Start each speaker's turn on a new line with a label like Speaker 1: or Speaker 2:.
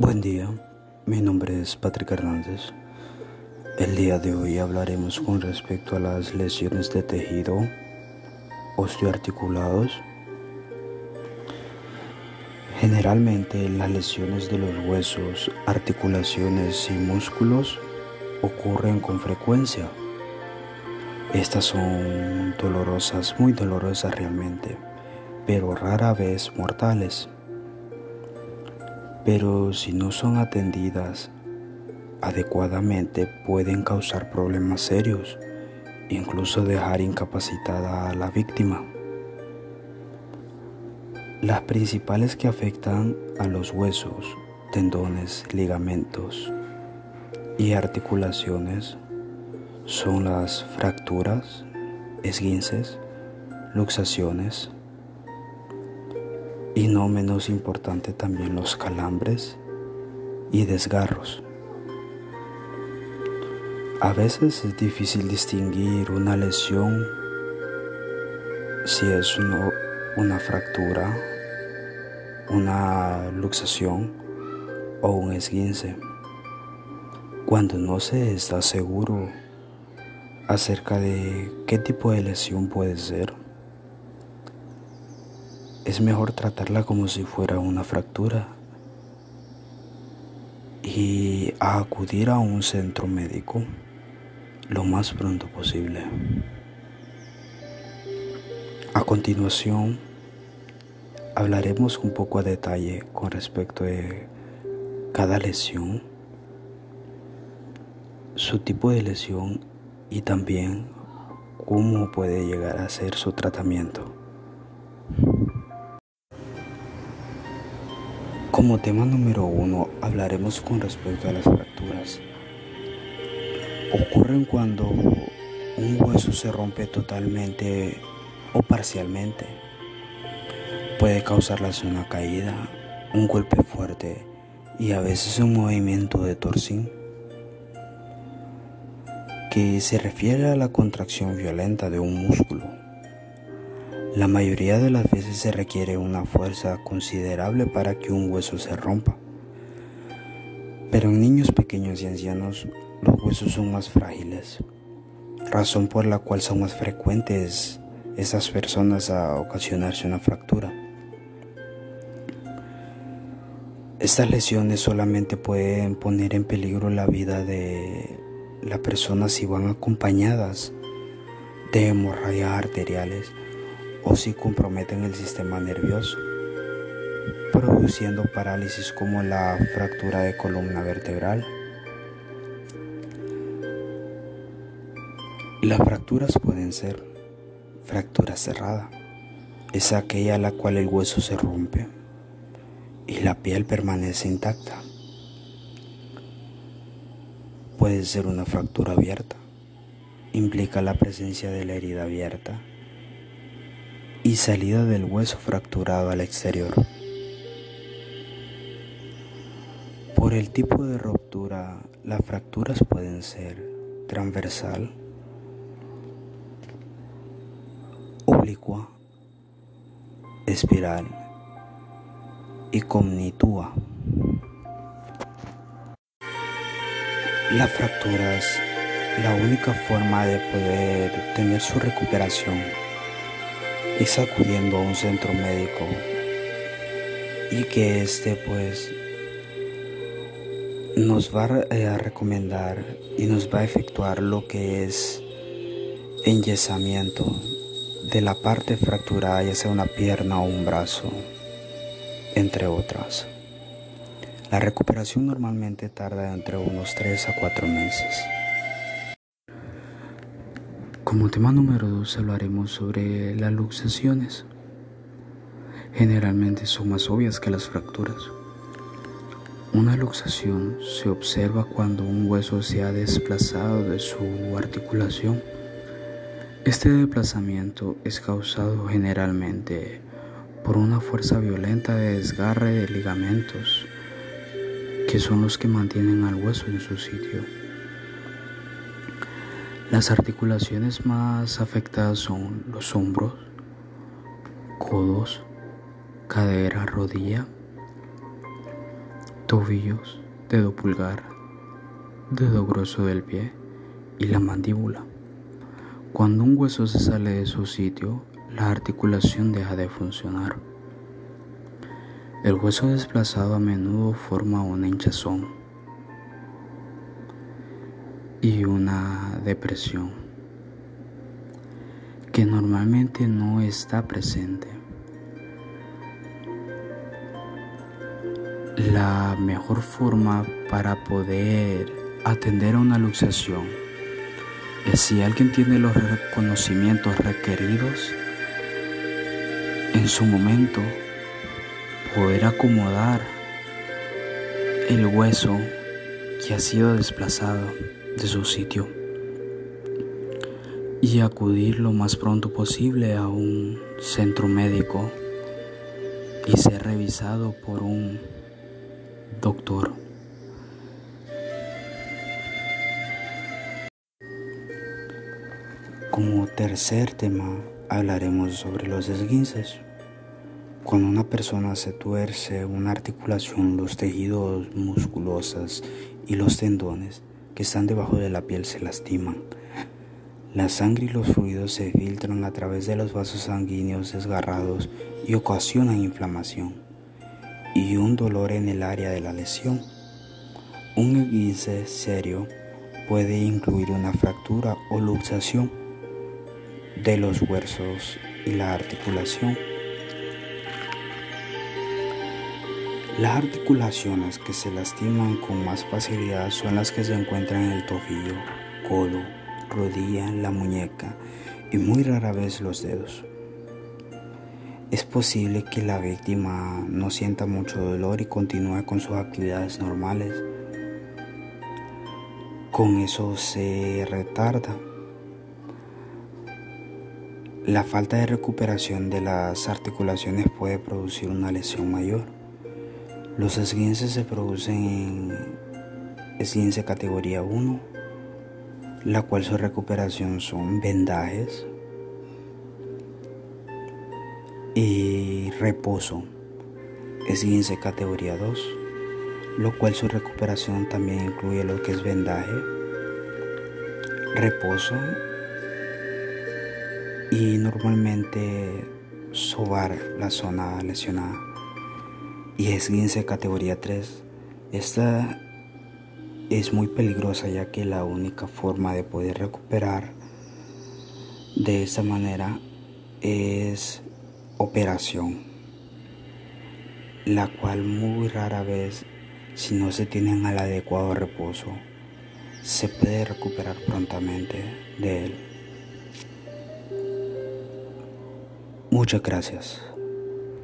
Speaker 1: Buen día, mi nombre es Patrick Hernández. El día de hoy hablaremos con respecto a las lesiones de tejido, osteoarticulados. Generalmente las lesiones de los huesos, articulaciones y músculos ocurren con frecuencia. Estas son dolorosas, muy dolorosas realmente, pero rara vez mortales pero si no son atendidas adecuadamente pueden causar problemas serios, incluso dejar incapacitada a la víctima. Las principales que afectan a los huesos, tendones, ligamentos y articulaciones son las fracturas, esguinces, luxaciones, y no menos importante también los calambres y desgarros. A veces es difícil distinguir una lesión si es una fractura, una luxación o un esguince. Cuando no se está seguro acerca de qué tipo de lesión puede ser, es mejor tratarla como si fuera una fractura y acudir a un centro médico lo más pronto posible. A continuación, hablaremos un poco a detalle con respecto de cada lesión, su tipo de lesión y también cómo puede llegar a ser su tratamiento. Como tema número uno hablaremos con respecto a las fracturas. Ocurren cuando un hueso se rompe totalmente o parcialmente. Puede causarlas una caída, un golpe fuerte y a veces un movimiento de torsión que se refiere a la contracción violenta de un músculo la mayoría de las veces se requiere una fuerza considerable para que un hueso se rompa. Pero en niños pequeños y ancianos los huesos son más frágiles, razón por la cual son más frecuentes esas personas a ocasionarse una fractura. Estas lesiones solamente pueden poner en peligro la vida de la persona si van acompañadas de hemorragias arteriales o si comprometen el sistema nervioso, produciendo parálisis como la fractura de columna vertebral. Las fracturas pueden ser fractura cerrada, es aquella la cual el hueso se rompe y la piel permanece intacta. Puede ser una fractura abierta, implica la presencia de la herida abierta y salida del hueso fracturado al exterior. Por el tipo de ruptura, las fracturas pueden ser transversal, oblicua, espiral y comnitúa. Las fracturas, la única forma de poder tener su recuperación es acudiendo a un centro médico y que este pues nos va eh, a recomendar y nos va a efectuar lo que es enyesamiento de la parte fracturada, ya sea una pierna o un brazo, entre otras. La recuperación normalmente tarda entre unos 3 a 4 meses. Como tema número 2 hablaremos sobre las luxaciones. Generalmente son más obvias que las fracturas. Una luxación se observa cuando un hueso se ha desplazado de su articulación. Este desplazamiento es causado generalmente por una fuerza violenta de desgarre de ligamentos, que son los que mantienen al hueso en su sitio. Las articulaciones más afectadas son los hombros, codos, cadera, rodilla, tobillos, dedo pulgar, dedo grueso del pie y la mandíbula. Cuando un hueso se sale de su sitio, la articulación deja de funcionar. El hueso desplazado a menudo forma una hinchazón y una depresión que normalmente no está presente. La mejor forma para poder atender a una luxación es si alguien tiene los conocimientos requeridos en su momento poder acomodar el hueso que ha sido desplazado de su sitio y acudir lo más pronto posible a un centro médico y ser revisado por un doctor. Como tercer tema hablaremos sobre los esguinces. Cuando una persona se tuerce una articulación, los tejidos musculosos y los tendones están debajo de la piel se lastiman. La sangre y los fluidos se filtran a través de los vasos sanguíneos desgarrados y ocasionan inflamación y un dolor en el área de la lesión. Un esguince serio puede incluir una fractura o luxación de los huesos y la articulación. Las articulaciones que se lastiman con más facilidad son las que se encuentran en el tobillo, codo, rodilla, la muñeca y muy rara vez los dedos. Es posible que la víctima no sienta mucho dolor y continúe con sus actividades normales. Con eso se retarda la falta de recuperación de las articulaciones puede producir una lesión mayor. Los esguinces se producen en esguince categoría 1, la cual su recuperación son vendajes y reposo. Esguince categoría 2, lo cual su recuperación también incluye lo que es vendaje, reposo y normalmente sobar la zona lesionada. Y esguince categoría 3. Esta es muy peligrosa ya que la única forma de poder recuperar de esta manera es operación, la cual muy rara vez, si no se tienen al adecuado reposo, se puede recuperar prontamente de él. Muchas gracias.